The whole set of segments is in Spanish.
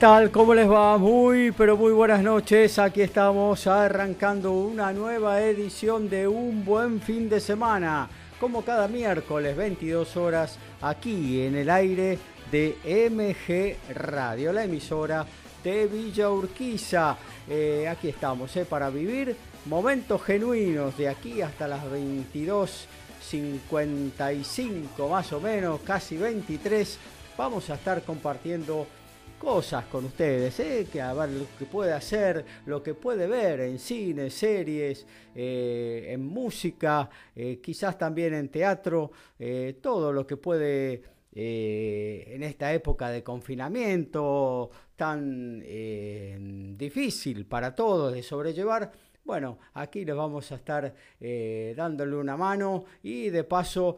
¿Qué tal? ¿Cómo les va? Muy, pero muy buenas noches. Aquí estamos arrancando una nueva edición de Un Buen Fin de Semana. Como cada miércoles, 22 horas, aquí en el aire de MG Radio, la emisora de Villa Urquiza. Eh, aquí estamos, eh, para vivir momentos genuinos de aquí hasta las 22.55 más o menos, casi 23. Vamos a estar compartiendo cosas con ustedes, ¿eh? que a ver lo que puede hacer, lo que puede ver en cine, series, eh, en música, eh, quizás también en teatro, todo lo que puede en esta época de confinamiento tan difícil para todos de sobrellevar. Bueno, aquí les vamos a estar dándole una mano y de paso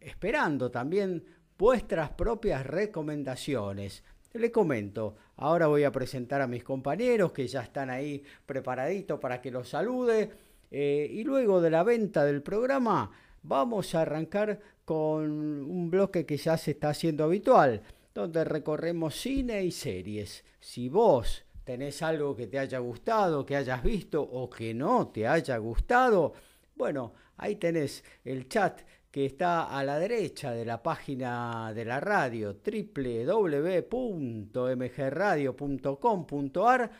esperando también vuestras propias recomendaciones. Le comento, ahora voy a presentar a mis compañeros que ya están ahí preparaditos para que los salude. Eh, y luego de la venta del programa vamos a arrancar con un bloque que ya se está haciendo habitual, donde recorremos cine y series. Si vos tenés algo que te haya gustado, que hayas visto o que no te haya gustado, bueno, ahí tenés el chat que está a la derecha de la página de la radio www.mgradio.com.ar.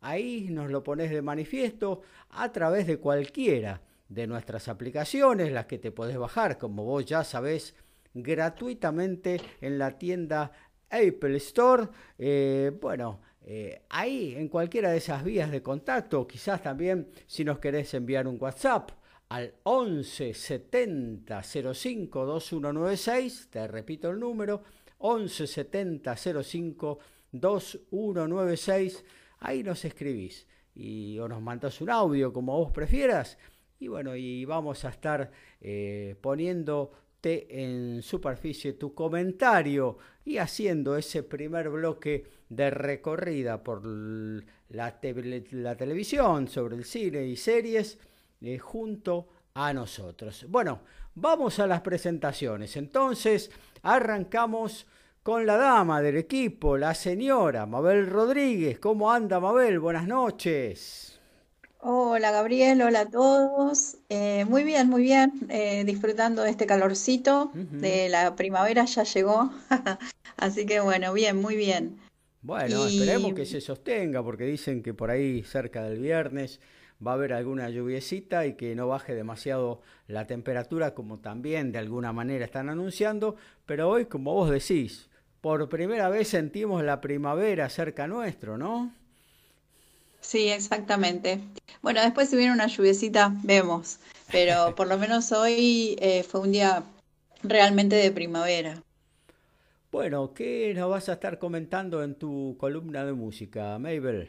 Ahí nos lo pones de manifiesto a través de cualquiera de nuestras aplicaciones, las que te podés bajar, como vos ya sabés, gratuitamente en la tienda Apple Store. Eh, bueno, eh, ahí en cualquiera de esas vías de contacto, quizás también si nos querés enviar un WhatsApp al 11 70 05 2196, te repito el número, 11 70 05 2196, ahí nos escribís y o nos mandas un audio como vos prefieras y bueno, y vamos a estar eh, poniéndote en superficie tu comentario y haciendo ese primer bloque de recorrida por la, la televisión sobre el cine y series eh, junto a nosotros. Bueno, vamos a las presentaciones. Entonces, arrancamos con la dama del equipo, la señora Mabel Rodríguez. ¿Cómo anda Mabel? Buenas noches. Hola Gabriel, hola a todos. Eh, muy bien, muy bien. Eh, disfrutando de este calorcito de la primavera ya llegó. Así que bueno, bien, muy bien. Bueno, esperemos que se sostenga porque dicen que por ahí cerca del viernes va a haber alguna lluviecita y que no baje demasiado la temperatura como también de alguna manera están anunciando, pero hoy como vos decís, por primera vez sentimos la primavera cerca nuestro, ¿no? Sí, exactamente. Bueno, después si viene una lluviecita, vemos, pero por lo menos hoy eh, fue un día realmente de primavera. Bueno, ¿qué nos vas a estar comentando en tu columna de música, Mabel?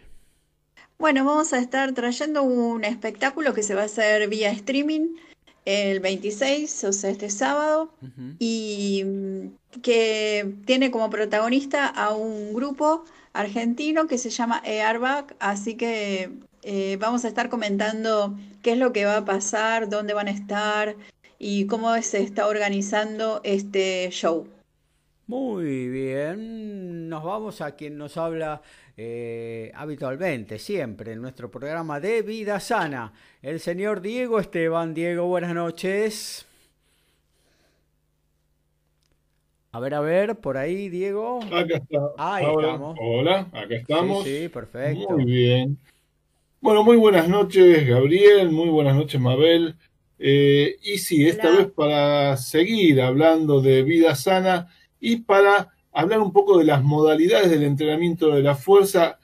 Bueno, vamos a estar trayendo un espectáculo que se va a hacer vía streaming el 26, o sea, este sábado, y que tiene como protagonista a un grupo argentino que se llama Airbag, así que eh, vamos a estar comentando qué es lo que va a pasar, dónde van a estar y cómo se está organizando este show. Muy bien, nos vamos a quien nos habla eh, habitualmente, siempre, en nuestro programa de Vida Sana. El señor Diego Esteban. Diego, buenas noches. A ver, a ver, por ahí, Diego. Acá está. Ahí estamos. Hola, acá estamos. Sí, perfecto. Muy bien. Bueno, muy buenas noches, Gabriel. Muy buenas noches, Mabel. Eh, y sí, esta vez para seguir hablando de vida sana y para hablar un poco de las modalidades del entrenamiento de la fuerza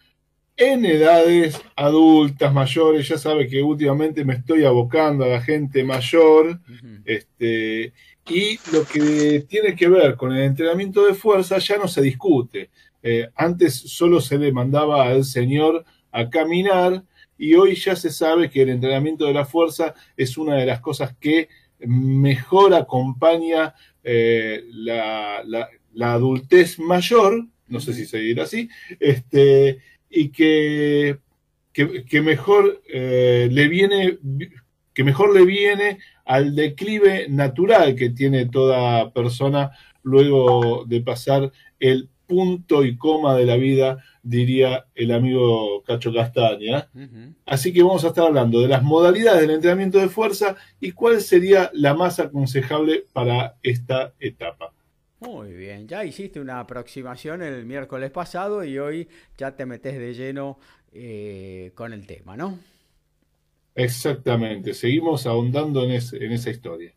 en edades adultas, mayores. Ya sabe que últimamente me estoy abocando a la gente mayor. este, y lo que tiene que ver con el entrenamiento de fuerza ya no se discute. Eh, antes solo se le mandaba al señor a caminar y hoy ya se sabe que el entrenamiento de la fuerza es una de las cosas que mejor acompaña eh, la, la adultez mayor, no sé si se dirá así, este, y que, que, mejor eh, le viene, que mejor le viene al declive natural que tiene toda persona luego de pasar el punto y coma de la vida, diría el amigo Cacho Castaña. Así que vamos a estar hablando de las modalidades del entrenamiento de fuerza y cuál sería la más aconsejable para esta etapa. Muy bien, ya hiciste una aproximación el miércoles pasado y hoy ya te metes de lleno eh, con el tema, ¿no? Exactamente, seguimos ahondando en, en esa historia.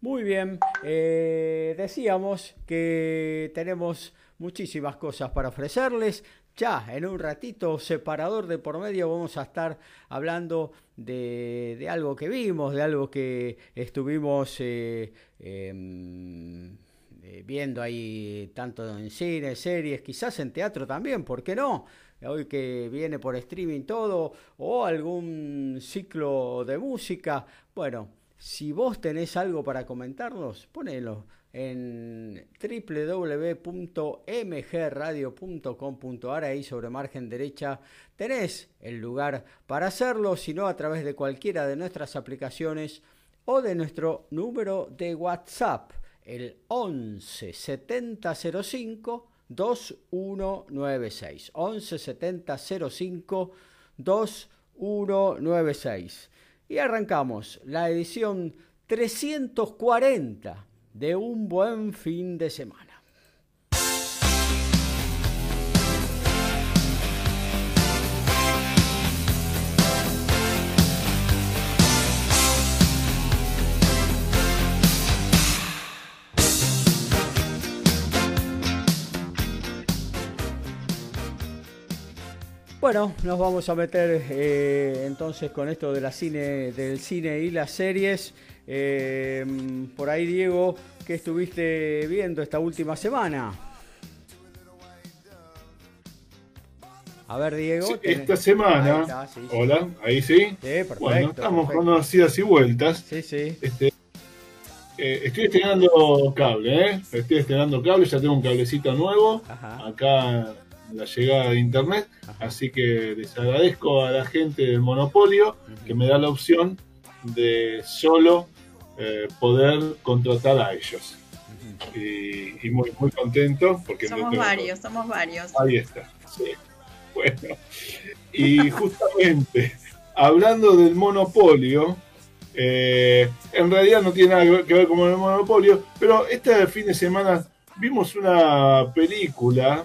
Muy bien, eh, decíamos que tenemos muchísimas cosas para ofrecerles. Ya en un ratito, separador de por medio, vamos a estar hablando de, algo que vimos, de algo que estuvimos eh, em, eh, viendo ahí tanto en cine, series, quizás en teatro también, ¿por qué no? Hoy que viene por streaming todo, o algún ciclo de música. Bueno, si vos tenés algo para comentarnos, ponelo en www.mgradio.com.ar, ahí sobre margen derecha tenés el lugar para hacerlo, sino a través de cualquiera de nuestras aplicaciones o de nuestro número de WhatsApp, el 11 70 05 2196. 11 70 05 2196. Y arrancamos la edición 340 de un buen fin de semana. Bueno, nos vamos a meter eh, entonces con esto de la cine, del cine y las series. Eh, por ahí, Diego, ¿qué estuviste viendo esta última semana? A ver, Diego. esta semana. hola, ahí sí. perfecto, bueno, estamos con unas idas y vueltas. Sí, sí. Este, eh, estoy estrenando cable, ¿eh? Estoy estrenando cable, ya tengo un cablecito nuevo. Acá en la llegada de internet. Así que les agradezco a la gente del monopolio que me da la opción de solo eh, poder contratar a ellos. y, muy, muy contento porque... Somos varios, somos varios. Ahí está, Bueno, y justamente, hablando del monopolio, eh, en realidad no tiene nada que ver con el monopolio, pero este fin de semana vimos una película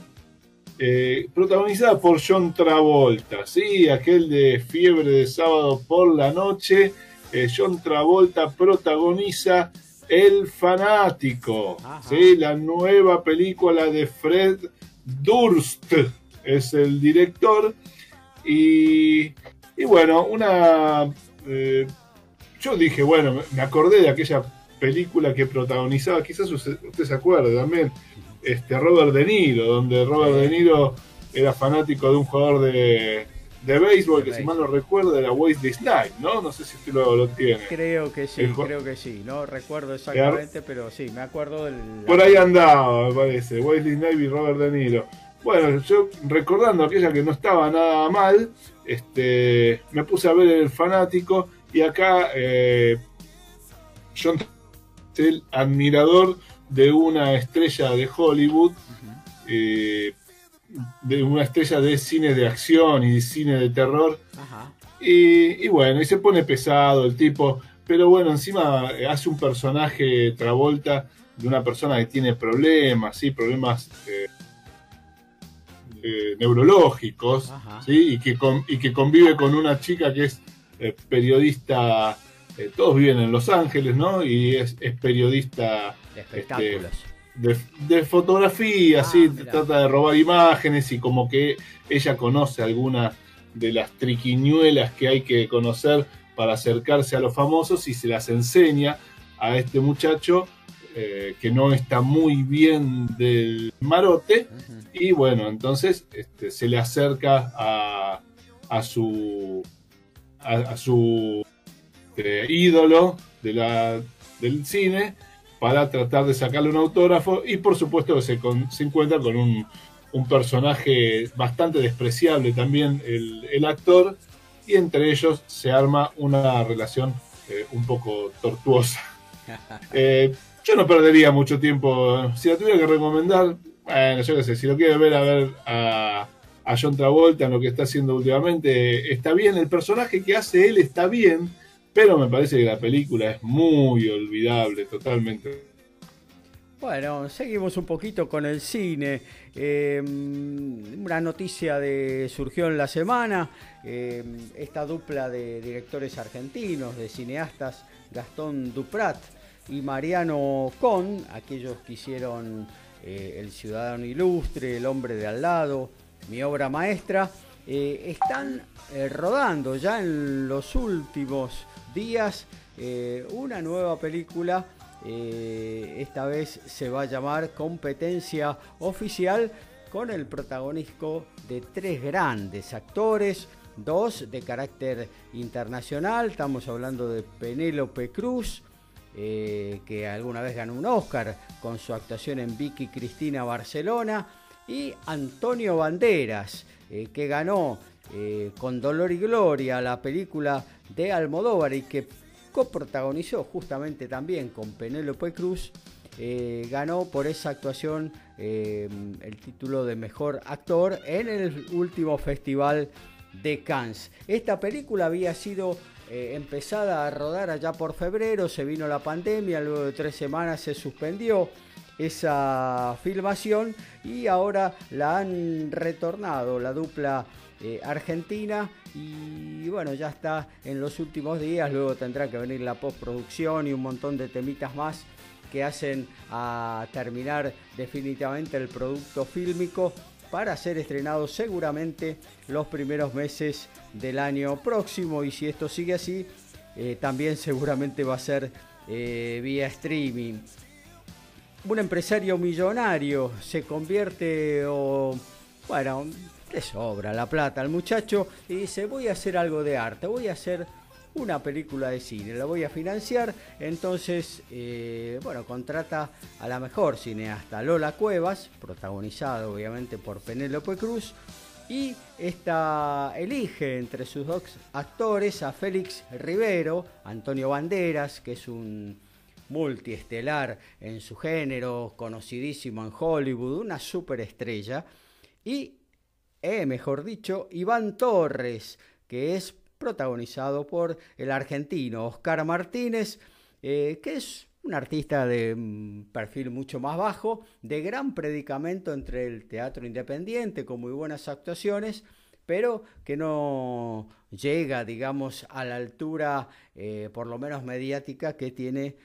eh, protagonizada por John Travolta, ¿sí? aquel de Fiebre de sábado por la noche, eh, John Travolta protagoniza El Fanático, ¿sí? la nueva película de Fred Durst, es el director. Y, bueno, una... Eh, yo dije, bueno, me acordé de aquella película que protagonizaba, quizás usted, se acuerde también, este Robert De Niro, donde Robert De Niro era fanático de un jugador de, de béisbol, que si mal no recuerdo era Wesley Snipes, ¿no? No sé si usted lo, tiene. Creo que sí, creo que sí. No recuerdo exactamente, pero sí, me acuerdo del... Por ahí andaba, me parece, Wesley Snipes y Robert De Niro. Bueno, yo recordando aquella que no estaba nada mal, este, me puse a ver el fanático y acá eh, John el admirador de una estrella de Hollywood de una estrella de cine de acción y cine de terror. Y, bueno, y se pone pesado el tipo, pero bueno, encima hace un personaje Travolta de una persona que tiene problemas, ¿sí? problemas eh, eh, neurológicos, ¿sí? y, que y que convive con una chica que es eh, periodista, todos viven en Los Ángeles, ¿no? Y es, periodista de espectáculos. Este, de, fotografía, ah, trata de robar imágenes y como que ella conoce algunas de las triquiñuelas que hay que conocer para acercarse a los famosos y se las enseña a este muchacho eh, que no está muy bien del marote y bueno, entonces este, se le acerca a, a su a, su eh, ídolo de la, del cine para tratar de sacarle un autógrafo y por supuesto que se, se encuentra con un, personaje bastante despreciable también el, actor y entre ellos se arma una relación eh, un poco tortuosa. Eh, yo no perdería mucho tiempo, si la tuviera que recomendar, bueno, yo qué sé, si lo quiere ver a ver a, a John Travolta en lo que está haciendo últimamente, está bien, el personaje que hace él está bien, pero me parece que la película es muy olvidable, totalmente. Bueno, seguimos un poquito con el cine. Eh, una noticia de surgió en la semana. Eh, esta dupla de directores argentinos, de cineastas, Gastón Duprat y Mariano Con, aquellos que hicieron eh, El Ciudadano Ilustre, El Hombre de Al lado, mi obra maestra, están rodando ya en los últimos días una nueva película eh, esta vez se va a llamar competencia oficial con el protagonismo de tres grandes actores, dos de carácter internacional, estamos hablando de Penélope Cruz, eh, que alguna vez ganó un Oscar con su actuación en Vicky Cristina Barcelona, y Antonio Banderas, eh, que ganó con Dolor y Gloria la película de Almodóvar y que coprotagonizó justamente también con Penélope Cruz. Eh, ganó por esa actuación eh, el título de mejor actor en el último festival de Cannes. Esta película había sido eh, empezada a rodar allá por febrero, se vino la pandemia, luego de tres semanas se suspendió esa filmación y ahora la han retornado la dupla argentina. Y bueno, ya está en los últimos días, luego tendrá que venir la postproducción y un montón de temitas más que hacen a terminar definitivamente el producto fílmico para ser estrenado seguramente los primeros meses del año próximo. Y si esto sigue así, eh, también seguramente va a ser eh, vía streaming. Un empresario millonario se convierte o, bueno, le sobra la plata al muchacho y dice voy a hacer algo de arte, voy a hacer una película de cine, la voy a financiar, entonces, eh, bueno, contrata a la mejor cineasta, Lola Cuevas, protagonizado obviamente por Penélope Cruz, y esta elige entre sus dos actores a Félix Rivero, Antonio Banderas, que es un multiestelar en su género, conocidísimo en Hollywood, una superestrella, y eh, mejor dicho, Iván Torres, que es protagonizado por el argentino Oscar Martínez, eh, que es un artista de mm, perfil mucho más bajo, de gran predicamento entre el teatro independiente, con muy buenas actuaciones, pero que no llega, digamos, a la altura, eh, por lo menos mediática, que tiene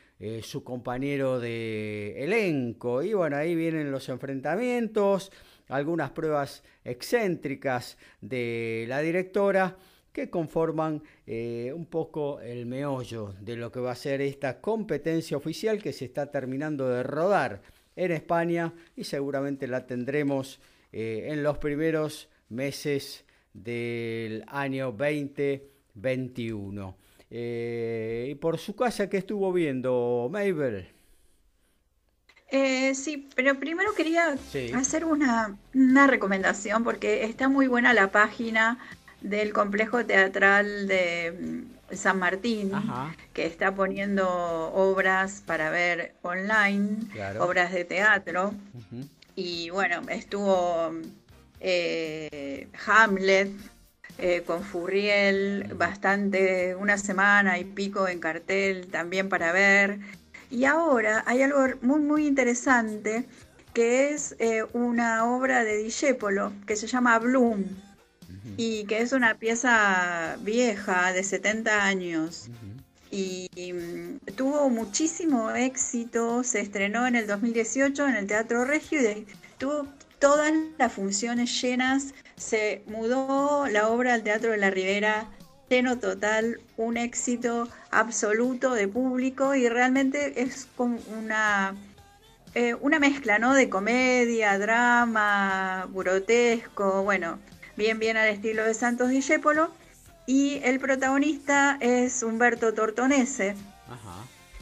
su compañero de elenco. Y bueno, ahí vienen los enfrentamientos algunas pruebas excéntricas de la directora que conforman eh, un poco el meollo de lo que va a ser esta competencia oficial que se está terminando de rodar en España y seguramente la tendremos eh, en los primeros meses del año 2021. Eh, y por su casa, que estuvo viendo, Mabel? Eh, sí, pero primero quería hacer una, recomendación porque está muy buena la página del complejo teatral de mm, San Martín, que está poniendo obras para ver online, obras de teatro. Y bueno, estuvo eh, Hamlet eh, con Furriel, bastante, una semana y pico en cartel también para ver. Y ahora hay algo muy, muy interesante que es eh, una obra de Discepolo que se llama Bloom y que es una pieza vieja de 70 años. Y, mm, tuvo muchísimo éxito, se estrenó en el 2018 en el Teatro Regio y tuvo todas las funciones llenas, se mudó la obra al Teatro de la Ribera lleno total, un éxito absoluto de público y realmente es como una, eh, una mezcla, ¿no? De comedia, drama, grotesco, bueno, bien, bien al estilo de Santos Discépolo. Y el protagonista es Humberto Tortonese,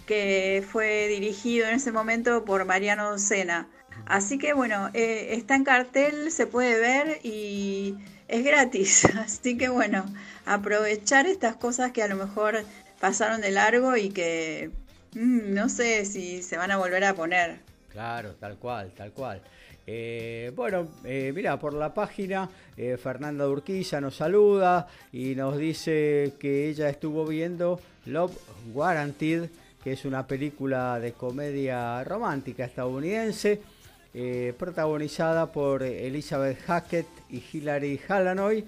que fue dirigido en ese momento por Mariano Sena. Así que bueno, eh, está en cartel, se puede ver y es gratis. Así que bueno, aprovechar estas cosas que a lo mejor pasaron de largo y que mm, no sé si se van a volver a poner. Claro, tal cual, tal cual. Eh, bueno, eh, mira, por la página eh, Fernanda Urquiza nos saluda y nos dice que ella estuvo viendo Love Guaranteed, que es una película de comedia romántica estadounidense, protagonizada por Elizabeth Hackett y Hilary Hallanoy.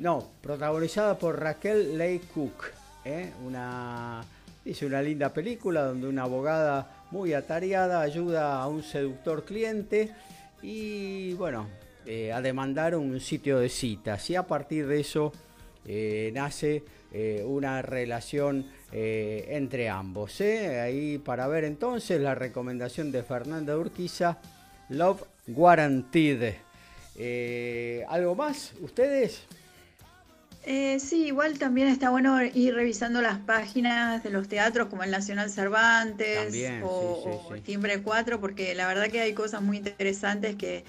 no, protagonizada por Raquel Leigh Cook. Una, dice una linda película donde una abogada muy atareada, ayuda a un seductor cliente y bueno, eh, a demandar un sitio de citas. Y a partir de eso eh, nace eh, una relación entre ambos. Ahí para ver entonces la recomendación de Fernanda Urquiza, Love Guaranteed. ¿Algo más? ¿Ustedes? Eh, sí, igual también está bueno ir revisando las páginas de los teatros como el Nacional Cervantes o, Timbre 4, porque la verdad que hay cosas muy interesantes que,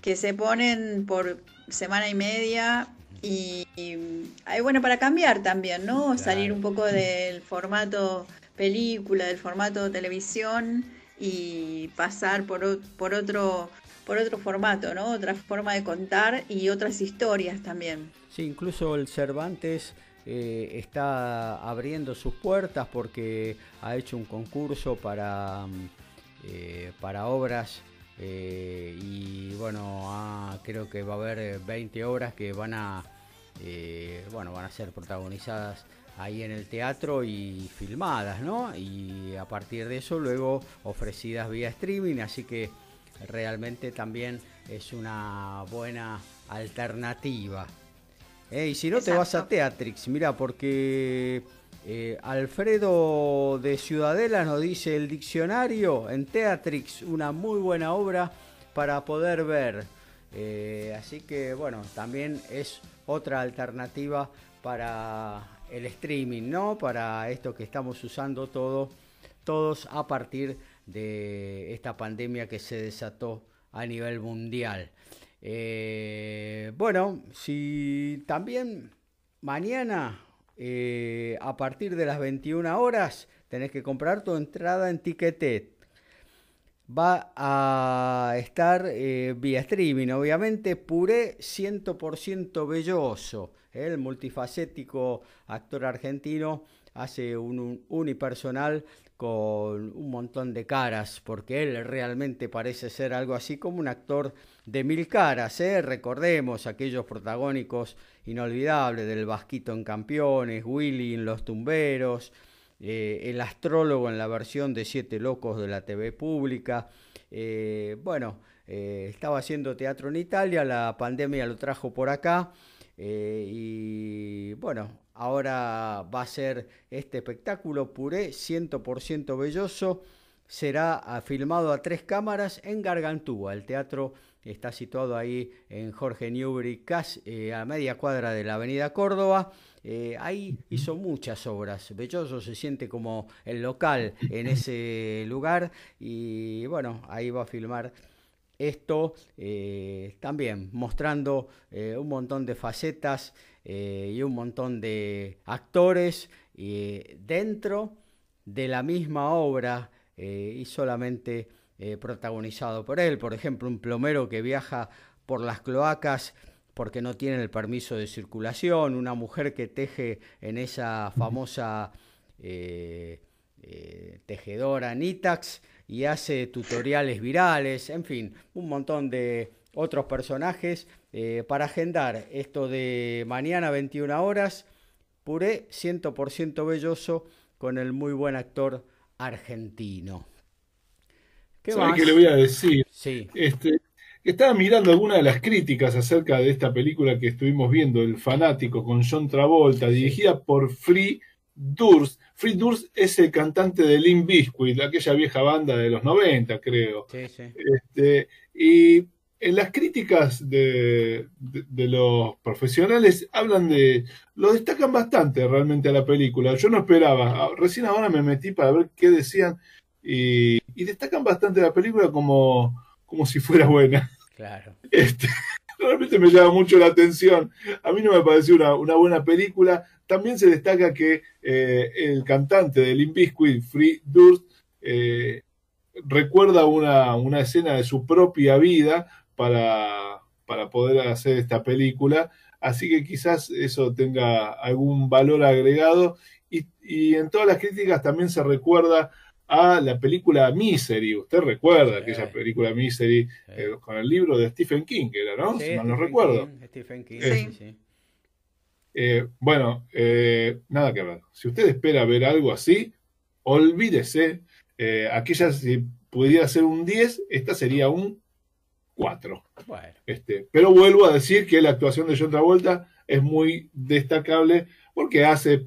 que se ponen por semana y media y, hay bueno para cambiar también, ¿no? Salir un poco del formato película, del formato televisión y pasar por, por otro por otro formato, ¿no? Otra forma de contar y otras historias también. Sí, incluso el Cervantes eh, está abriendo sus puertas porque ha hecho un concurso para, mm, eh, para obras eh, y bueno, creo que va a haber 20 obras que van a, bueno, van a ser protagonizadas ahí en el teatro y filmadas, ¿no? Y a partir de eso luego ofrecidas vía streaming, así que realmente también es una buena alternativa. Eh, y si no te vas a Teatrix, mira, porque eh, Alfredo de Ciudadela nos dice el diccionario en Teatrix, una muy buena obra para poder ver. Eh, así que bueno, también es otra alternativa para el streaming, ¿no? Para esto que estamos usando todo, todos a partir de esta pandemia que se desató a nivel mundial. Eh, bueno, si también mañana eh, a partir de las 21 horas tenés que comprar tu entrada en Ticketet. Va a estar eh, vía streaming, obviamente, Puré 100% belloso. El multifacético actor argentino hace un unipersonal con un montón de caras, porque él realmente parece ser algo así como un actor de mil caras, ¿eh? recordemos aquellos protagónicos inolvidables del Vasquito en Campeones, Willy en Los Tumberos, eh, el astrólogo en la versión de Siete Locos de la TV pública, eh, bueno, estaba haciendo teatro en Italia, la pandemia lo trajo por acá, y bueno, Ahora va a ser este espectáculo puré 100% belloso. Será filmado a tres cámaras en Gargantúa. El teatro está situado ahí en Jorge Newbery, eh, a media cuadra de la avenida Córdoba. Eh, ahí hizo muchas obras. Belloso se siente como el local en ese lugar y bueno, ahí va a filmar esto eh, también mostrando un montón de facetas eh, y un montón de actores eh, dentro de la misma obra eh, y solamente protagonizado por él. Por ejemplo, un plomero que viaja por las cloacas porque no tiene el permiso de circulación, una mujer que teje en esa famosa tejedora Nitax y hace tutoriales virales, en fin, un montón de otros personajes eh, para agendar esto de mañana 21 horas, Puré 100% belloso con el muy buen actor argentino. ¿Qué qué le voy a decir? Sí. Este, estaba mirando algunas de las críticas acerca de esta película que estuvimos viendo, El Fanático, con John Travolta, dirigida por Free Durst. Free Durst es el cantante de Limp Bizkit, aquella vieja banda de los 90, creo. Sí, sí. Este, y en las críticas de, los profesionales hablan de. lo destacan bastante realmente a la película. Yo no esperaba. Recién ahora me metí para ver qué decían. Y, destacan bastante la película como, como si fuera buena. Claro. Este, realmente me llama mucho la atención. A mí no me pareció una, buena película. También se destaca que eh, el cantante de Limp Bizkit, Free Durst, eh, recuerda una, una, escena de su propia vida para, para poder hacer esta película. Así que quizás eso tenga algún valor agregado. Y, y en todas las críticas también se recuerda a la película Misery. Usted recuerda aquella película Misery eh, con el libro de Stephen King, que era, ¿no? si mal no recuerdo. Stephen King, sí. Eh, bueno, eh, nada que ver. Si usted espera ver algo así, olvídese. aquella, si pudiera ser un 10, esta sería un 4. Este, pero vuelvo a decir que la actuación de John Travolta es muy destacable porque hace,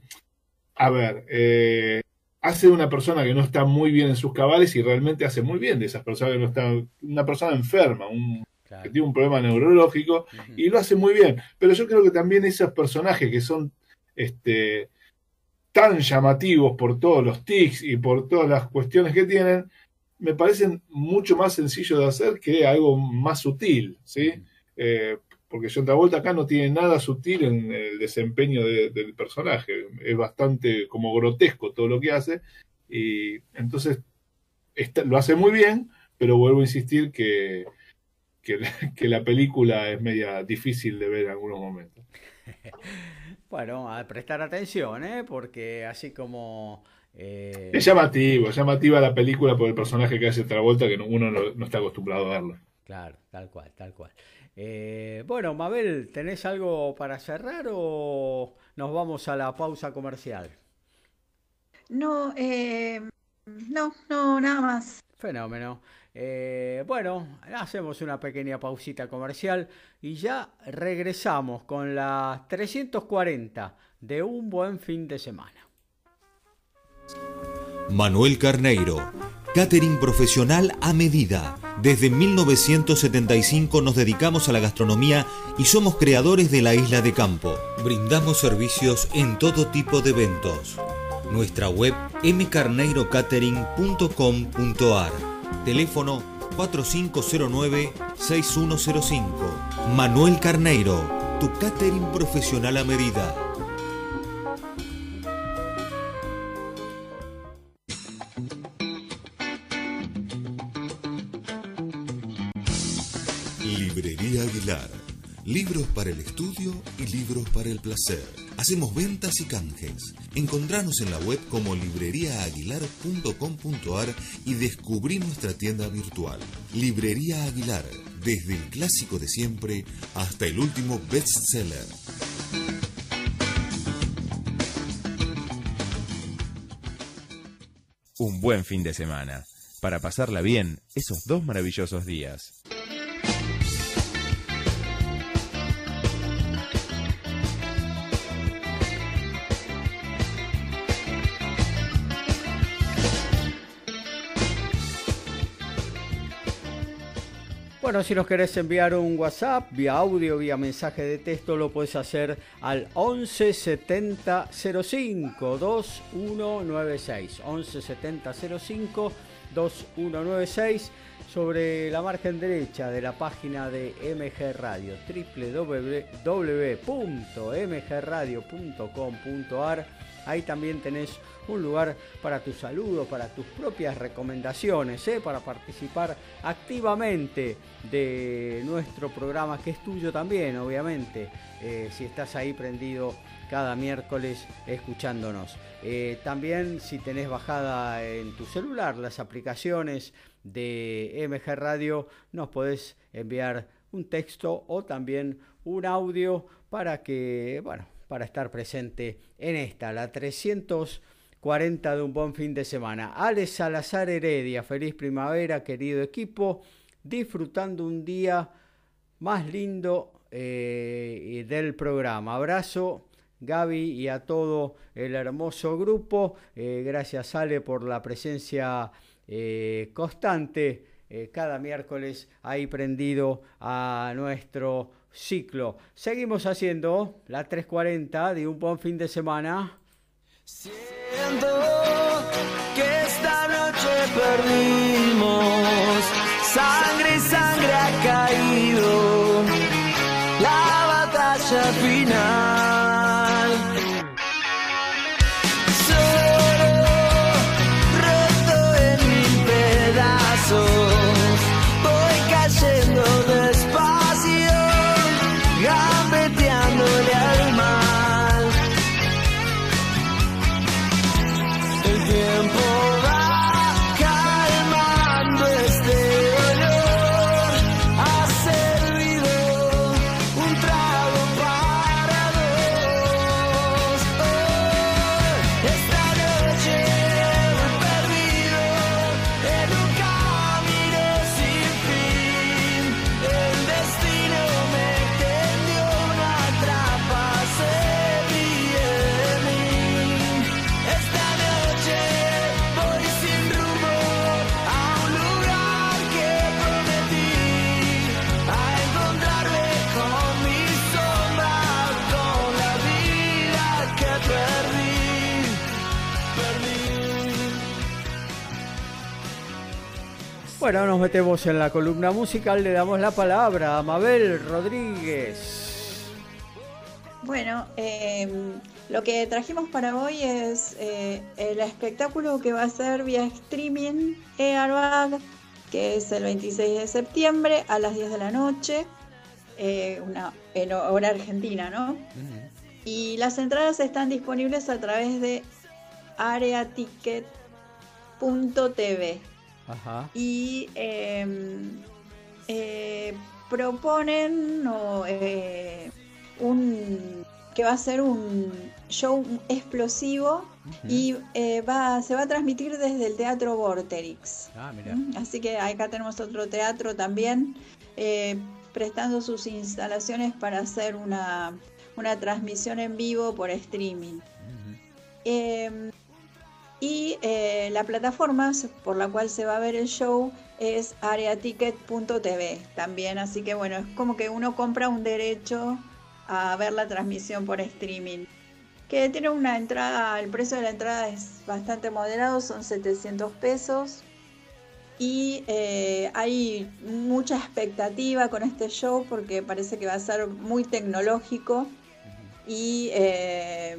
a ver, eh, hace una persona que no está muy bien en sus cabales y realmente hace muy bien de esas personas que no están, una persona enferma, un, que tiene un problema neurológico y lo hace muy bien. Pero yo creo que también esos personajes que son este, tan llamativos por todos los tics y por todas las cuestiones que tienen, me parecen mucho más sencillos de hacer que algo más sutil, ¿sí? Eh, porque John Travolta acá no tiene nada sutil en el desempeño del personaje, es bastante como grotesco todo lo que hace, y entonces lo hace muy bien, pero vuelvo a insistir que, que, que la película es media difícil de ver en algunos momentos. Bueno, a prestar atención, ¿eh? porque así como eh, es llamativo, es llamativa la película por el personaje que hace Travolta que uno no, está acostumbrado a verlo. Claro, tal cual, tal cual. Eh, bueno, Mabel, ¿tenés algo para cerrar o nos vamos a la pausa comercial? No, eh, no, no, nada más. Fenómeno. bueno, hacemos una pequeña pausita comercial y ya regresamos con las 340 de un buen fin de semana. Manuel Carneiro, catering profesional a medida. Desde 1975 nos dedicamos a la gastronomía y somos creadores de la isla de campo. Brindamos servicios en todo tipo de eventos. Nuestra web mcarneirocatering.com.ar. Teléfono 4509-6105. Manuel Carneiro, tu catering profesional a medida. Libros para el estudio y libros para el placer. Hacemos ventas y canjes. Encontranos en la web como libreriaaguilar.com.ar y descubrí nuestra tienda virtual. Librería Aguilar, desde el clásico de siempre hasta el último bestseller. Un buen fin de semana, para pasarla bien esos dos maravillosos días. Bueno, si nos querés enviar un WhatsApp, vía audio, vía mensaje de texto, lo puedes hacer al 11 70 05 2196. 11 70 05 2196 sobre la margen derecha de la página de MG Radio, www.mgradio.com.ar. Ahí también tenés un lugar para tus saludos, para tus propias recomendaciones, ¿eh? para participar activamente de nuestro programa, que es tuyo también, obviamente, eh, si estás ahí prendido cada miércoles escuchándonos. Eh, también si tenés bajada en tu celular las aplicaciones de MG Radio, nos podés enviar un texto o también un audio para que, bueno, para estar presente en esta, la 300 40 de un buen fin de semana. Alex Salazar Heredia, feliz primavera, querido equipo, disfrutando un día más lindo eh, del programa. Abrazo. Gaby y a todo el hermoso grupo. Eh, gracias Ale por la presencia eh, constante cada miércoles ahí prendido a nuestro ciclo. Seguimos haciendo la 340 de un buen fin de semana. Siento que esta noche perdimos, sangre y sangre ha caído, la batalla final. Metemos en la columna musical, le damos la palabra a Mabel Rodríguez. Bueno, em, lo que trajimos para hoy es eh, el espectáculo que va a ser vía streaming Airbag, que es el 26 de septiembre a las 10 de la noche, eh, una, en hora argentina, ¿no? Y las entradas están disponibles a través de areaticket.tv. Y em, eh, proponen eh, un que va a ser un show explosivo y eh, va, se va a transmitir desde el Teatro Vorterix. Ah, ¿Mm? Así que acá tenemos otro teatro también prestando sus instalaciones para hacer una, una transmisión en vivo por streaming. Y eh, la plataforma por la cual se va a ver el show es areaticket.tv también, así que bueno, es como que uno compra un derecho a ver la transmisión por streaming. Que tiene una entrada, el precio de la entrada es bastante moderado, son 700 pesos. Y eh, hay mucha expectativa con este show porque parece que va a ser muy tecnológico y eh,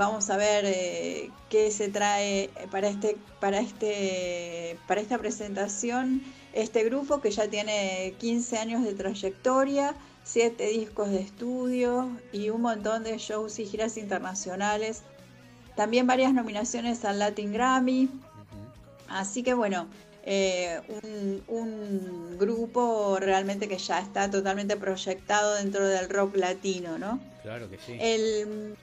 Vamos a ver eh, qué se trae para este, para este, para esta presentación este grupo que ya tiene 15 años de trayectoria, 7 discos de estudio y un montón de shows y giras internacionales. También varias nominaciones al Latin Grammy. Así que bueno, eh, un, un, grupo realmente que ya está totalmente proyectado dentro del rock latino, ¿no? Claro que sí. El,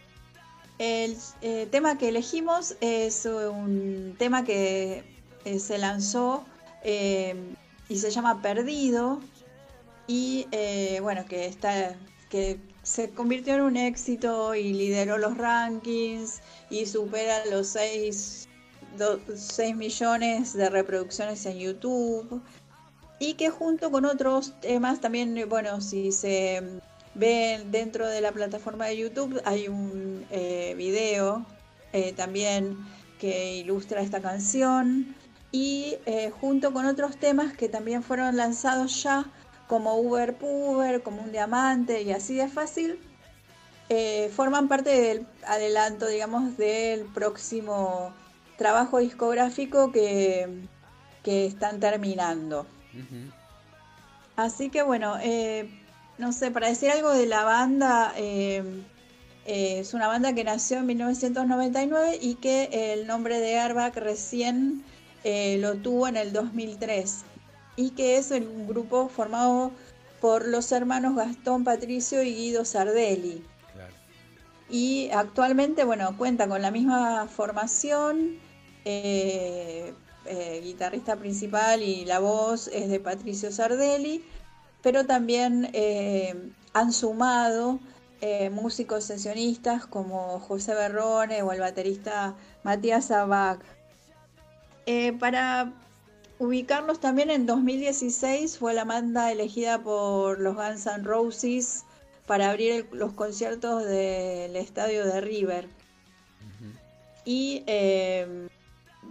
el eh, tema que elegimos es un tema que eh, se lanzó eh, y se llama Perdido y bueno que está que se convirtió en un éxito y lideró los rankings y supera los 6, 6 millones de reproducciones en YouTube y que junto con otros temas también bueno si se Ven dentro de la plataforma de YouTube hay un eh, video eh, también que ilustra esta canción y eh, junto con otros temas que también fueron lanzados ya como Uber Puber, como un diamante y así de fácil, forman parte del adelanto, digamos, del próximo trabajo discográfico que, que están terminando. Así que bueno, no sé, para decir algo de la banda, eh, eh, es una banda que nació en 1999 y que el nombre de Airbag recién eh, lo tuvo en el 2003 y que es un grupo formado por los hermanos Gastón Patricio y Guido Sardelli. Y actualmente, bueno, cuenta con la misma formación, guitarrista principal y la voz es de Patricio Sardelli pero también eh, han sumado eh, músicos sesionistas como José Berrone o el baterista Matías Abag. Eh, para ubicarlos también en 2016 fue la banda elegida por los Guns N' Roses para abrir los conciertos del estadio de River. Y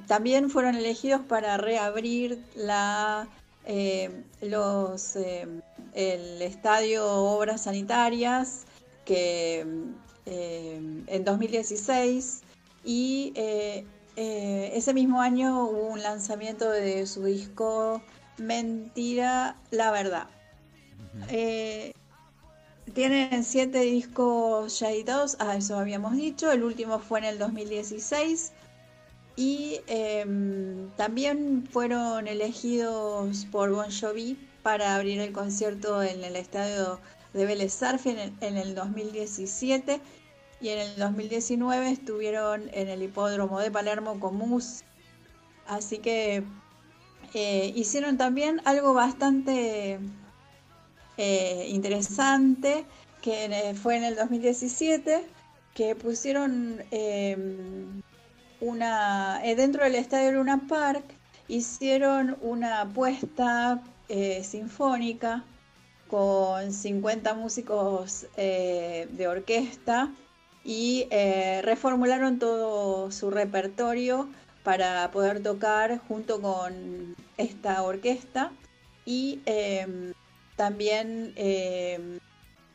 también fueron elegidos para reabrir la eh, los, eh, el estadio Obras Sanitarias, que eh, en 2016, y ese mismo año hubo un lanzamiento de su disco Mentira, la verdad. tienen siete discos ya editados, ah, eso habíamos dicho, el último fue en el 2016 y em, también fueron elegidos por Bon Jovi para abrir el concierto en el estadio de Vélez en, el 2017 y en el 2019 estuvieron en el hipódromo de Palermo con Mus. Así que eh, hicieron también algo bastante eh, interesante que fue en el 2017 que pusieron em, una, eh, dentro del estadio Luna Park hicieron una apuesta eh, sinfónica con 50 músicos eh, de orquesta y reformularon todo su repertorio para poder tocar junto con esta orquesta y em, también, em,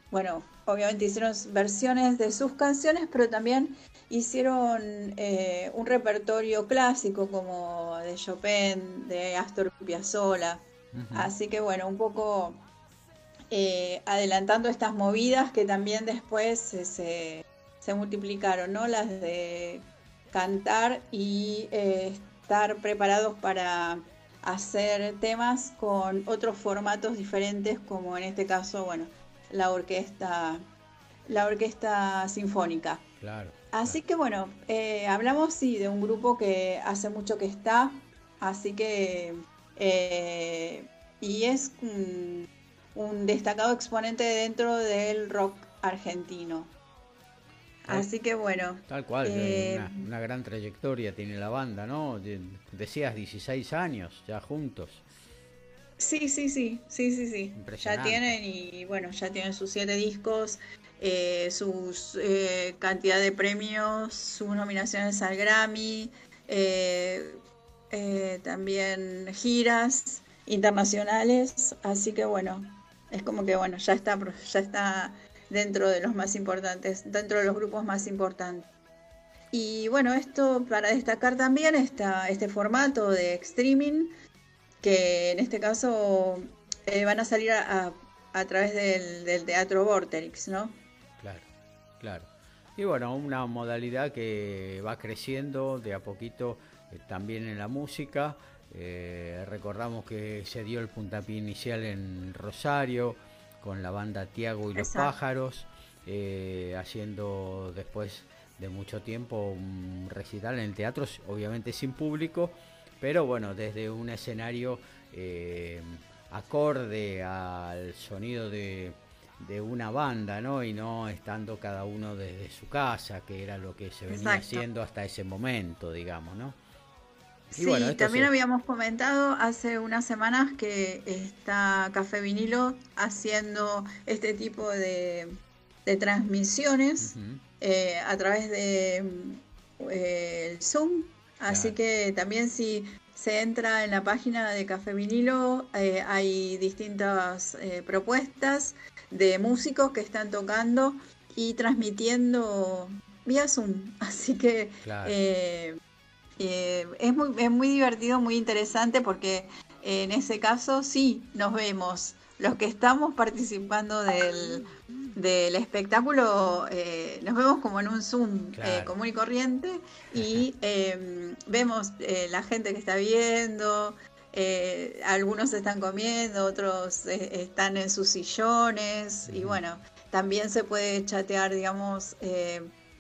bueno, obviamente hicieron versiones de sus canciones, pero también hicieron eh, un repertorio clásico como de Chopin, de Astor Piazzolla. Así que bueno, un poco eh, adelantando estas movidas que también después se, se, multiplicaron, ¿no? Las de cantar y eh, estar preparados para hacer temas con otros formatos diferentes, como en este caso, bueno, la orquesta, la orquesta sinfónica. Claro. Así que bueno, eh, hablamos sí de un grupo que hace mucho que está, así que eh, y es un, destacado exponente dentro del rock argentino. Así que bueno. Tal cual, eh, una, gran trayectoria tiene la banda, ¿no? Decías 16 años ya juntos. Sí, sí, sí, sí, sí, sí. Ya tienen y bueno, ya tienen sus siete discos, eh, sus eh, cantidad de premios, sus nominaciones al Grammy, eh, también giras internacionales, así que bueno, es como que bueno, ya está, ya está dentro de los más importantes, dentro de los grupos más importantes. Y bueno, esto para destacar también está este formato de streaming, que en este caso eh, van a salir a, través del, teatro Vorterix, ¿no? Claro. Y bueno, una modalidad que va creciendo de a poquito eh, también en la música. Eh, recordamos que se dio el puntapié inicial en Rosario, con la banda Tiago y los pájaros, eh, haciendo después de mucho tiempo un recital en el teatro, obviamente sin público, pero bueno, desde un escenario eh, acorde al sonido de, una banda, ¿no? Y no estando cada uno desde su casa, que era lo que se venía haciendo hasta ese momento, digamos, ¿no? Sí, también habíamos comentado hace unas semanas que está Café Vinilo haciendo este tipo de, transmisiones eh, a través de eh, Zoom. Así que también si se entra en la página de Café Vinilo, eh, hay distintas propuestas de músicos que están tocando y transmitiendo vía Zoom. Así que eh, es, muy, es muy divertido, muy interesante porque en ese caso sí nos vemos. Los que estamos participando del, espectáculo eh, nos vemos como en un Zoom eh, común y corriente y em, vemos la gente que está viendo, algunos están comiendo, otros están en sus sillones y bueno, también se puede chatear, digamos,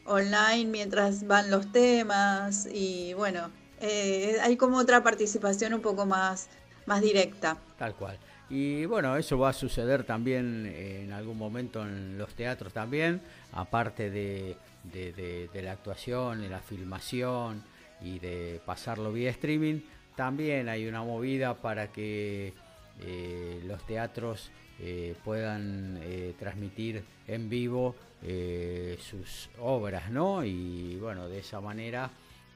online mientras van los temas y bueno, eh, hay como otra participación un poco más, más directa. Tal cual. Y bueno, eso va a suceder también en algún momento en los teatros también, aparte de, de, la actuación, de la filmación y de pasarlo vía streaming, también hay una movida para que eh, los teatros eh, puedan transmitir en vivo eh, sus obras, ¿no? Y bueno, de esa manera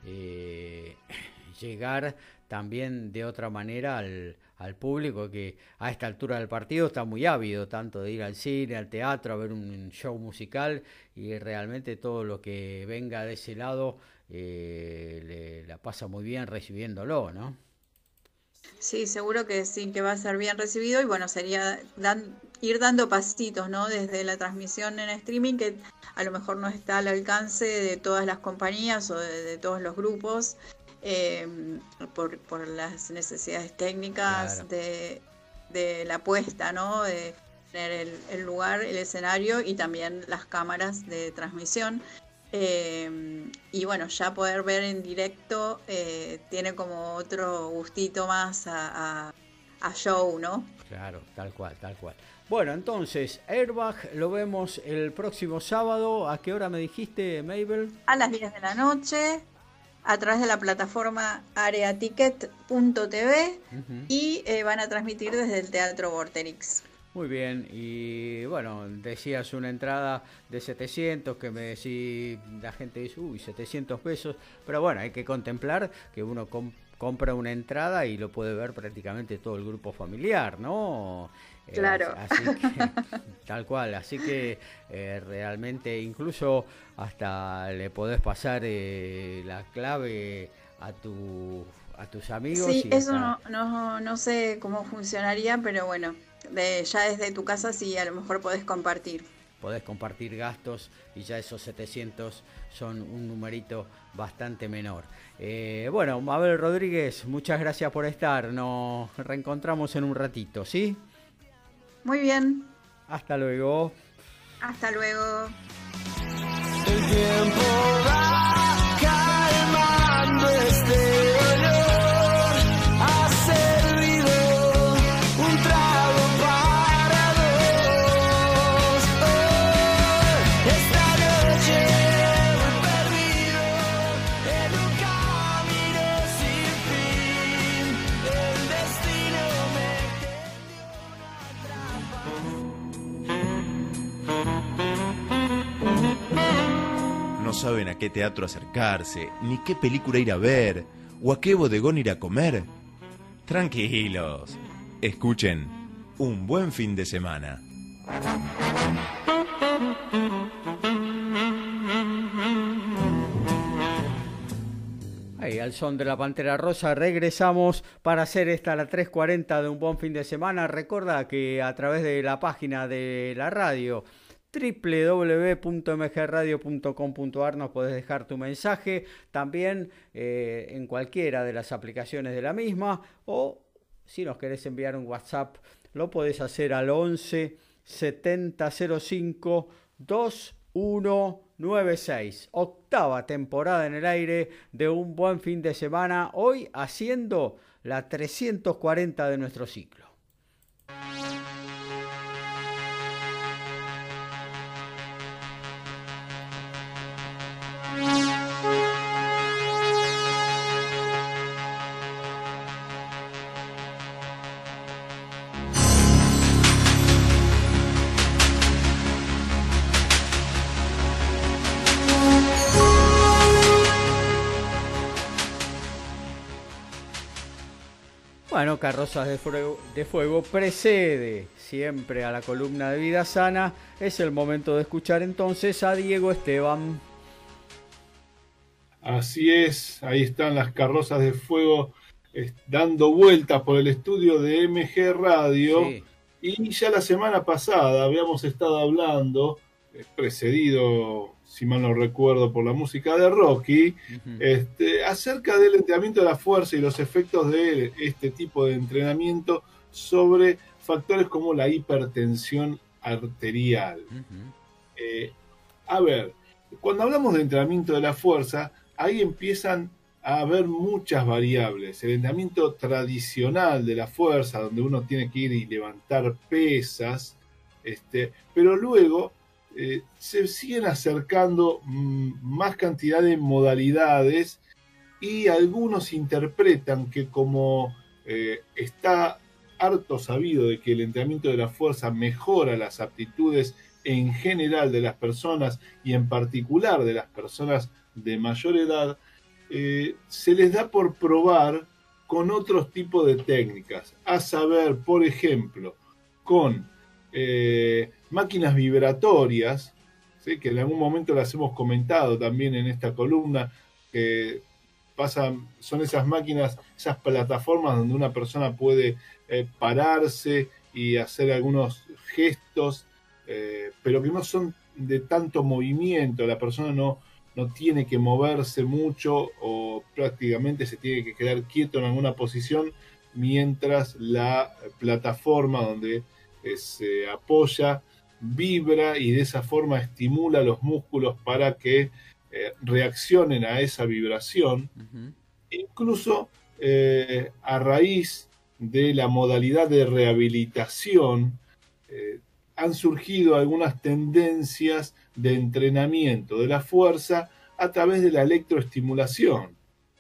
eh, llegar también de otra manera al, al, público que a esta altura del partido está muy ávido tanto de ir al cine, al teatro, a ver un show musical y realmente todo lo que venga de ese lado eh, le, la pasa muy bien recibiéndolo, ¿no? Sí, seguro que sí, que va a ser bien recibido y bueno, sería ir dando pasitos, ¿no? Desde la transmisión en streaming, que a lo mejor no está al alcance de todas las compañías o de, todos los grupos, em, por, por, las necesidades técnicas de, de, la puesta, ¿no? De tener el, el lugar, el escenario y también las cámaras de transmisión. Eh, y bueno, ya poder ver en directo eh, tiene como otro gustito más a, show, ¿no? Claro, tal cual, tal cual. Bueno, entonces, Airbag lo vemos el próximo sábado. ¿A qué hora me dijiste, Mabel? A las 10 de la noche, a través de la plataforma areaticket.tv y eh, van a transmitir desde el Teatro Vorterix. Muy bien, y bueno, decías una entrada de 700, que me decís, la gente dice, uy, 700 pesos, pero bueno, hay que contemplar que uno compra una entrada y lo puede ver prácticamente todo el grupo familiar, ¿no? Eh, claro. así que, tal cual, así que eh, realmente incluso hasta le podés pasar eh, la clave a tu a tus amigos. Sí, eso no, no, no sé cómo funcionaría, pero bueno, de, ya desde tu casa sí, a lo mejor podés compartir. Podés compartir gastos y ya esos 700 son un numerito bastante menor. Eh, bueno, Mabel Rodríguez, muchas gracias por estar. Nos reencontramos en un ratito, ¿sí? Muy bien. Hasta luego. Hasta luego. El tiempo saben a qué teatro acercarse, ni qué película ir a ver, o a qué bodegón ir a comer. Tranquilos, escuchen, un buen fin de semana. Ahí, al son de la Pantera Rosa, regresamos para hacer esta la 3.40 de un buen fin de semana. Recuerda que a través de la página de la radio www.mgradio.com.ar nos podés dejar tu mensaje también eh, en cualquiera de las aplicaciones de la misma o si nos querés enviar un WhatsApp lo podés hacer al 11 7005 2196 octava temporada en el aire de un buen fin de semana hoy haciendo la 340 de nuestro ciclo Bueno, Carrozas de Fuego, de Fuego precede siempre a la columna de Vida Sana. Es el momento de escuchar entonces a Diego Esteban. Así es, ahí están las carrozas de fuego dando vueltas por el estudio de MG Radio. Y ya la semana pasada habíamos estado hablando, eh, precedido si mal no recuerdo, por la música de Rocky, este, acerca del entrenamiento de la fuerza y los efectos de este tipo de entrenamiento sobre factores como la hipertensión arterial. Eh, a ver, cuando hablamos de entrenamiento de la fuerza, ahí empiezan a haber muchas variables. El entrenamiento tradicional de la fuerza, donde uno tiene que ir y levantar pesas, este, pero luego eh, se siguen acercando mm, más cantidad de modalidades y algunos interpretan que como eh, está harto sabido de que el entrenamiento de la fuerza mejora las aptitudes en general de las personas y en particular de las personas de mayor edad, eh, se les da por probar con otros tipos de técnicas, a saber, por ejemplo, con máquinas vibratorias, que en algún momento las hemos comentado también en esta columna, que pasan, son esas máquinas, esas plataformas donde una persona puede eh, pararse y hacer algunos gestos, eh, pero que no son de tanto movimiento, la persona no, no tiene que moverse mucho o prácticamente se tiene que quedar quieto en alguna posición mientras la plataforma donde eh, se apoya vibra y de esa forma estimula los músculos para que eh, reaccionen a esa vibración. Incluso eh, a raíz de la modalidad de rehabilitación, eh, han surgido algunas tendencias de entrenamiento de la fuerza a través de la electroestimulación.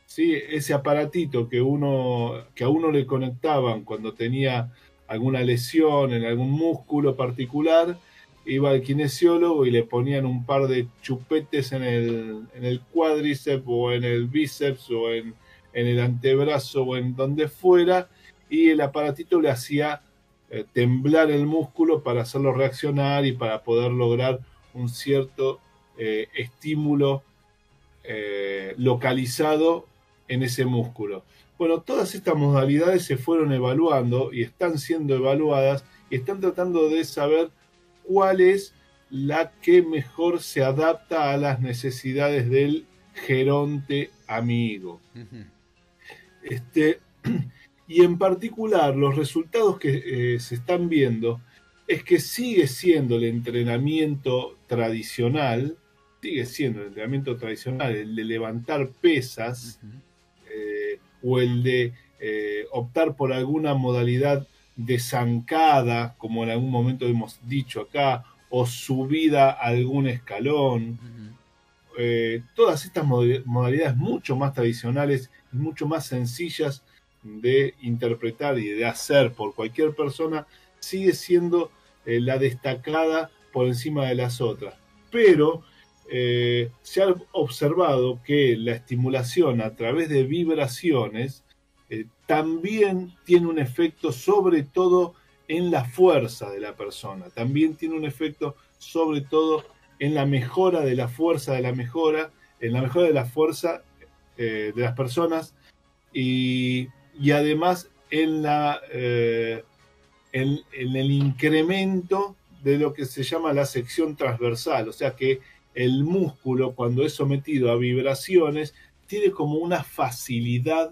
¿sí? Ese aparatito que, uno, que a uno le conectaban cuando tenía alguna lesión en algún músculo particular, iba al kinesiólogo y le ponían un par de chupetes en el, en el cuádriceps o en el bíceps o en, en el antebrazo o en donde fuera, y el aparatito le hacía eh, temblar el músculo para hacerlo reaccionar y para poder lograr un cierto eh, estímulo eh, localizado en ese músculo. Bueno, todas estas modalidades se fueron evaluando y están siendo evaluadas y están tratando de saber cuál es la que mejor se adapta a las necesidades del geronte amigo. Este, y en particular, los resultados que eh, se están viendo es que sigue siendo el entrenamiento tradicional, sigue siendo el entrenamiento tradicional, el de levantar pesas eh, o el de eh, optar por alguna modalidad de zancada, como en algún momento hemos dicho acá, o subida a algún escalón. todas estas modalidades mucho más tradicionales y mucho más sencillas de interpretar y de hacer por cualquier persona sigue siendo eh, la destacada por encima de las otras. Pero eh, se ha observado que la estimulación a través de vibraciones eh, también tiene un efecto sobre todo en la fuerza de la persona, también tiene un efecto sobre todo en la mejora de la fuerza de la mejora, en la mejora de la fuerza de las personas y y además en, la, eh, en, el incremento de lo que se llama la sección transversal, o sea que el músculo cuando es sometido a vibraciones tiene como una facilidad,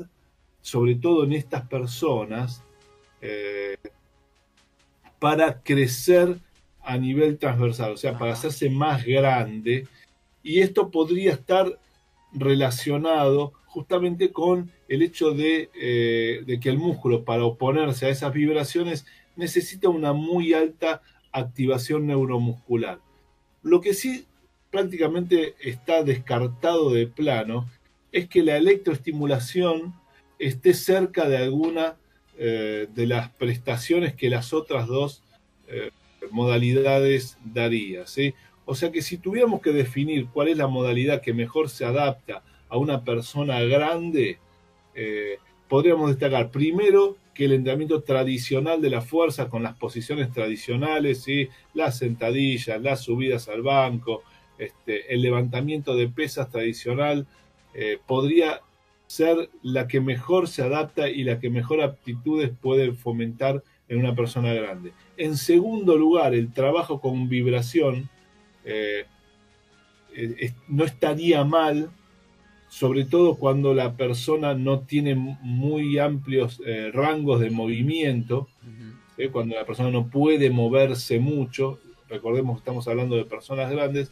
sobre todo en estas personas, eh, para crecer a nivel transversal, o sea, para hacerse más grande, y esto podría estar relacionado justamente con el hecho eh, de, que el músculo para oponerse a esas vibraciones necesita una muy alta activación neuromuscular. Lo que sí prácticamente está descartado de plano es que la electroestimulación esté cerca de alguna eh, de las prestaciones que las otras dos eh, modalidades daría. O sea que si tuviéramos que definir cuál es la modalidad que mejor se adapta a una persona grande, eh, podríamos destacar primero que el entrenamiento tradicional de la fuerza con las posiciones tradicionales, las sentadillas, las subidas al banco, este, el levantamiento de pesas tradicional, podría ser la que mejor se adapta y la que mejor aptitudes puede fomentar en una persona grande. En segundo lugar, el trabajo con vibración eh, no estaría mal sobre todo cuando la persona no tiene muy amplios eh, rangos de movimiento, cuando la persona no puede moverse mucho, recordemos que estamos hablando de personas grandes,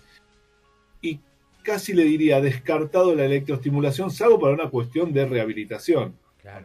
y casi le diría descartado la electroestimulación, salvo para una cuestión de rehabilitación.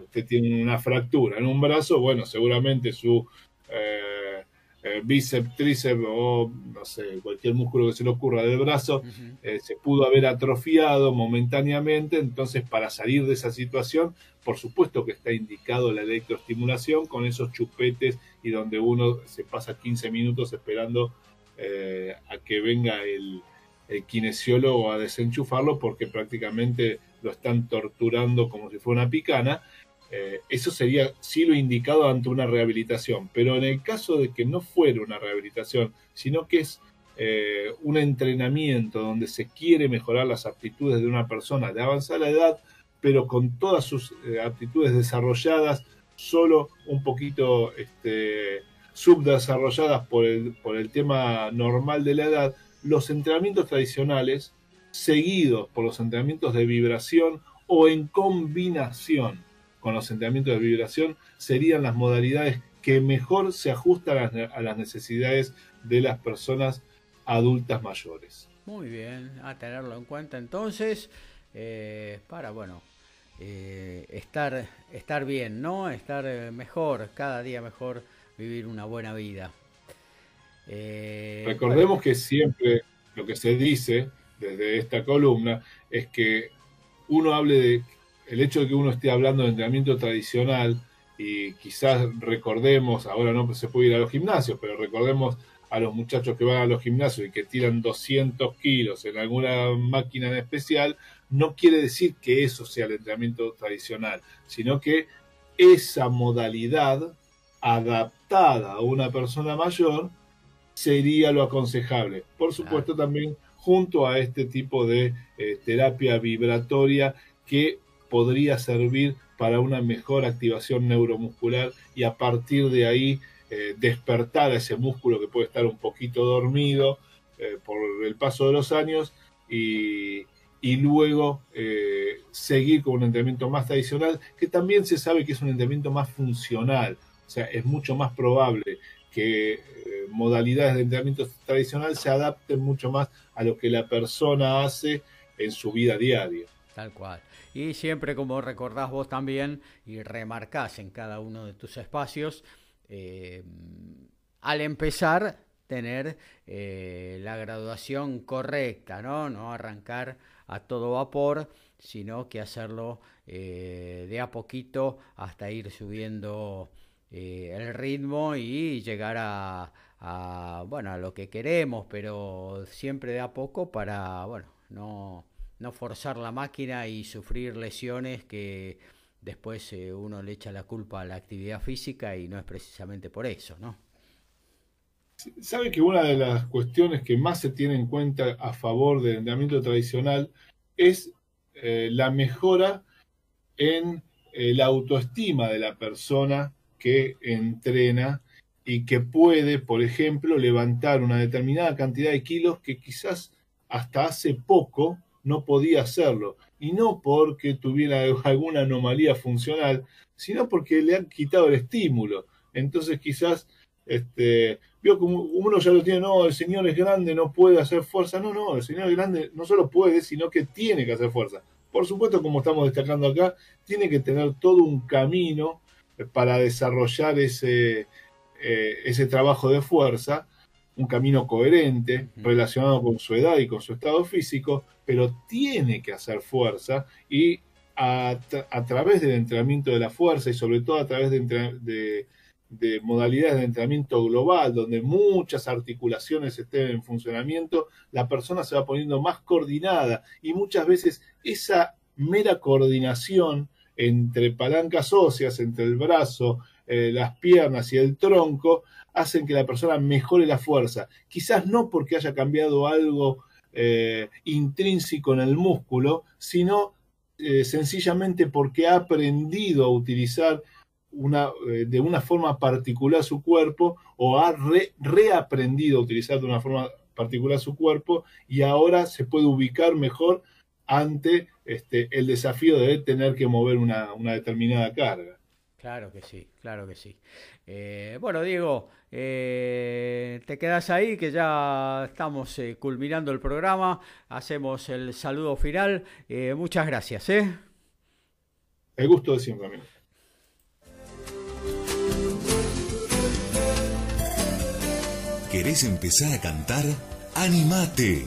Usted tiene una fractura en un brazo, bueno, seguramente su eh, eh, bíceps, tríceps o no sé, cualquier músculo que se le ocurra del brazo, eh, se pudo haber atrofiado momentáneamente, entonces para salir de esa situación, por supuesto que está indicado la electroestimulación con esos chupetes y donde uno se pasa 15 minutos esperando eh, a que venga el, el kinesiólogo a desenchufarlo porque prácticamente lo están torturando como si fuera una picana eh, eso sería sí lo indicado ante una rehabilitación, pero en el caso de que no fuera una rehabilitación, sino que es eh, un entrenamiento donde se quiere mejorar las aptitudes de una persona de avanzada edad, pero con todas sus eh, aptitudes desarrolladas, solo un poquito este, subdesarrolladas por el, por el tema normal de la edad, los entrenamientos tradicionales, seguidos por los entrenamientos de vibración o en combinación con los entrenamientos de vibración serían las modalidades que mejor se ajustan a las necesidades de las personas adultas mayores. Muy bien, a tenerlo en cuenta entonces, eh, para, bueno, eh, estar, estar bien, ¿no? Estar eh, mejor, cada día mejor, vivir una buena vida. Recordemos que siempre lo que se dice desde esta columna es que uno hable de el hecho de que uno esté hablando de entrenamiento tradicional y quizás recordemos, ahora no se puede ir a los gimnasios, pero recordemos a los muchachos que van a los gimnasios y que tiran 200 kilos en alguna máquina en especial, no quiere decir que eso sea el entrenamiento tradicional, sino que esa modalidad adaptada a una persona mayor sería lo aconsejable. Por supuesto también junto a este tipo de eh, terapia vibratoria que podría servir para una mejor activación neuromuscular y a partir de ahí eh, despertar a ese músculo que puede estar un poquito dormido eh, por el paso de los años y, y luego eh, seguir con un entrenamiento más tradicional, que también se sabe que es un entrenamiento más funcional, o sea, es mucho más probable que eh, modalidades de entrenamiento tradicional se adapten mucho más a lo que la persona hace en su vida diaria. Tal cual. Y siempre, como recordás vos también, y remarcás en cada uno de tus espacios, eh, al empezar, tener la graduación correcta, ¿no? No arrancar a todo vapor, sino que hacerlo eh, de a poquito hasta ir subiendo eh, el ritmo y llegar a, a, bueno, a lo que queremos, pero siempre de a poco para bueno, no, no forzar la máquina y sufrir lesiones que después eh, uno le echa la culpa a la actividad física y no es precisamente por eso, ¿no? Sabe que una de las cuestiones que más se tiene en cuenta a favor del entrenamiento tradicional es eh, la mejora en la autoestima de la persona que entrena y que puede, por ejemplo, levantar una determinada cantidad de kilos que quizás hasta hace poco no podía hacerlo. Y no porque tuviera alguna anomalía funcional, sino porque le han quitado el estímulo. Entonces quizás este, vio como uno ya lo tiene, no, el señor es grande, no puede hacer fuerza. No, no, el señor es grande no solo puede, sino que tiene que hacer fuerza. Por supuesto, como estamos destacando acá, tiene que tener todo un camino para desarrollar ese, eh, ese trabajo de fuerza, un camino coherente, relacionado con su edad y con su estado físico, pero tiene que hacer fuerza y a, a través del entrenamiento de la fuerza y sobre todo a través de, de de modalidades de entrenamiento global, donde muchas articulaciones estén en funcionamiento, la persona se va poniendo más coordinada y muchas veces esa mera coordinación entre palancas óseas, entre el brazo, eh, las piernas y el tronco, hacen que la persona mejore la fuerza. Quizás no porque haya cambiado algo eh, intrínseco en el músculo, sino eh, sencillamente porque ha aprendido a utilizar una, de una forma particular su cuerpo o ha reaprendido a utilizar de una forma particular su cuerpo y ahora se puede ubicar mejor ante este, el desafío de tener que mover una, una determinada carga. Claro que sí, claro que sí. Eh, bueno, Diego, eh, te quedas ahí que ya estamos eh, culminando el programa. Hacemos el saludo final. Eh, muchas gracias. ¿eh? El gusto de siempre, amigo. ¿Querés empezar a cantar? ¡Animate!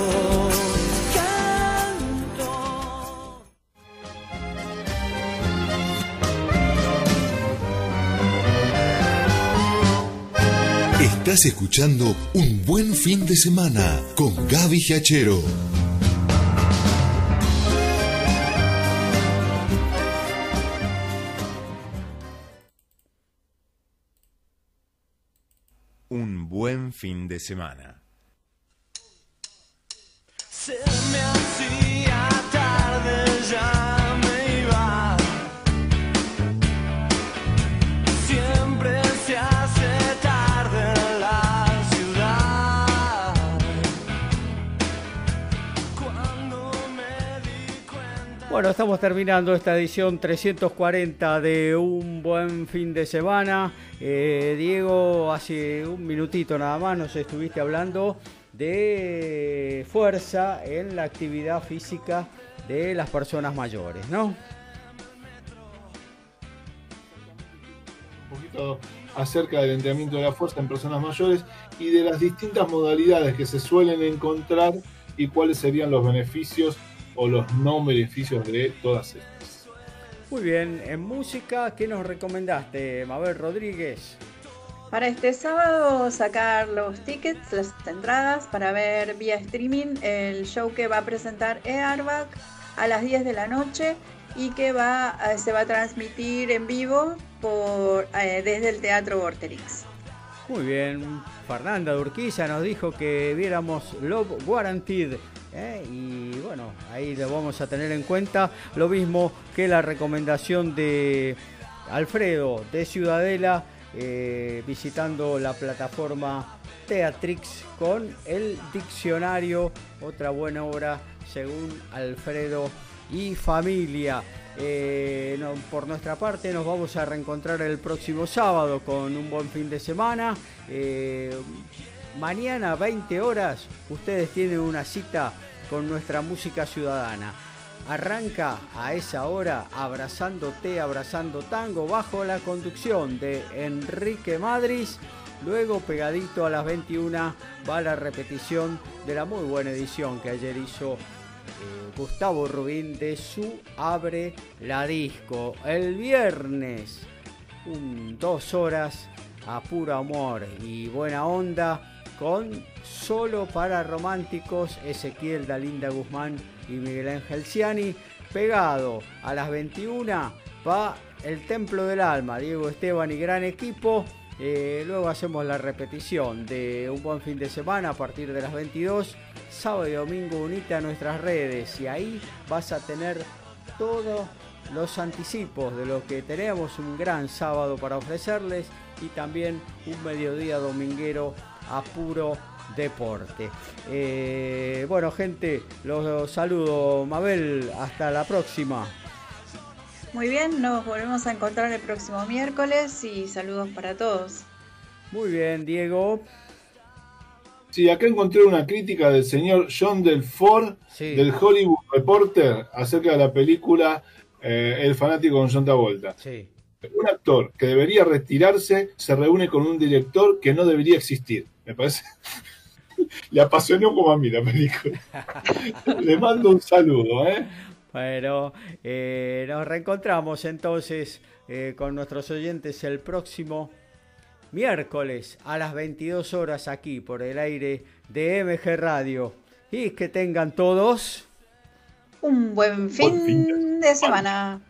Estás escuchando Un Buen Fin de Semana con Gaby Giachero. Un buen fin de semana. Se me hacía Bueno, estamos terminando esta edición 340 de Un Buen Fin de Semana. Eh, Diego, hace un minutito nada más nos estuviste hablando de fuerza en la actividad física de las personas mayores, ¿no? un poquito acerca del entrenamiento de la fuerza en personas mayores y de las distintas modalidades que se suelen encontrar y cuáles serían los beneficios o los no beneficios de todas estas. Muy bien, en música, ¿qué nos recomendaste, Mabel Rodríguez? Para este sábado sacar los tickets, las entradas para ver vía streaming el show que va a presentar Airbag a las 10 de la noche y que va, eh, se va a transmitir en vivo por, eh, desde el Teatro Vorterix. Muy bien, Fernanda de Urquiza nos dijo que viéramos Love Guaranteed. ¿Eh? Y bueno, ahí lo vamos a tener en cuenta. Lo mismo que la recomendación de Alfredo de Ciudadela, eh, visitando la plataforma Teatrix con el diccionario, otra buena obra según Alfredo y familia. Eh, por nuestra parte nos vamos a reencontrar el próximo sábado con un buen fin de semana. Mañana 20 horas ustedes tienen una cita con nuestra música ciudadana. Arranca a esa hora abrazándote, abrazando tango bajo la conducción de Enrique Madris. Luego pegadito a las 21 va la repetición de la muy buena edición que ayer hizo eh, Gustavo Rubín de su Abre la Disco. El viernes, dos horas a puro amor y buena onda con Solo para Románticos, Ezequiel Dalinda Guzmán y Miguel Ángel Ciani. Pegado a las 21 va el Templo del Alma, Diego Esteban y gran equipo. Eh, luego hacemos la repetición de un buen fin de semana a partir de las 22. Sábado y domingo unite a nuestras redes y ahí vas a tener todos los anticipos de lo que tenemos. Un gran sábado para ofrecerles y también un mediodía dominguero a puro deporte. Eh, bueno, gente, los saludo. Mabel, hasta la próxima. Muy bien, nos volvemos a encontrar el próximo miércoles y saludos para todos. Muy bien, Diego. Sí, acá encontré una crítica del señor John Delford Sí. del Hollywood Reporter acerca de la película eh, El fanático con John Travolta. Sí. Un actor que debería retirarse se reúne con un director que no debería existir. Me parece. Le apasionó como a mí la película. Le mando un saludo, ¿eh? Bueno, eh, nos reencontramos entonces eh, con nuestros oyentes el próximo miércoles a las 22 horas aquí por el aire de MG Radio. Y que tengan todos... Un buen fin fin de semana.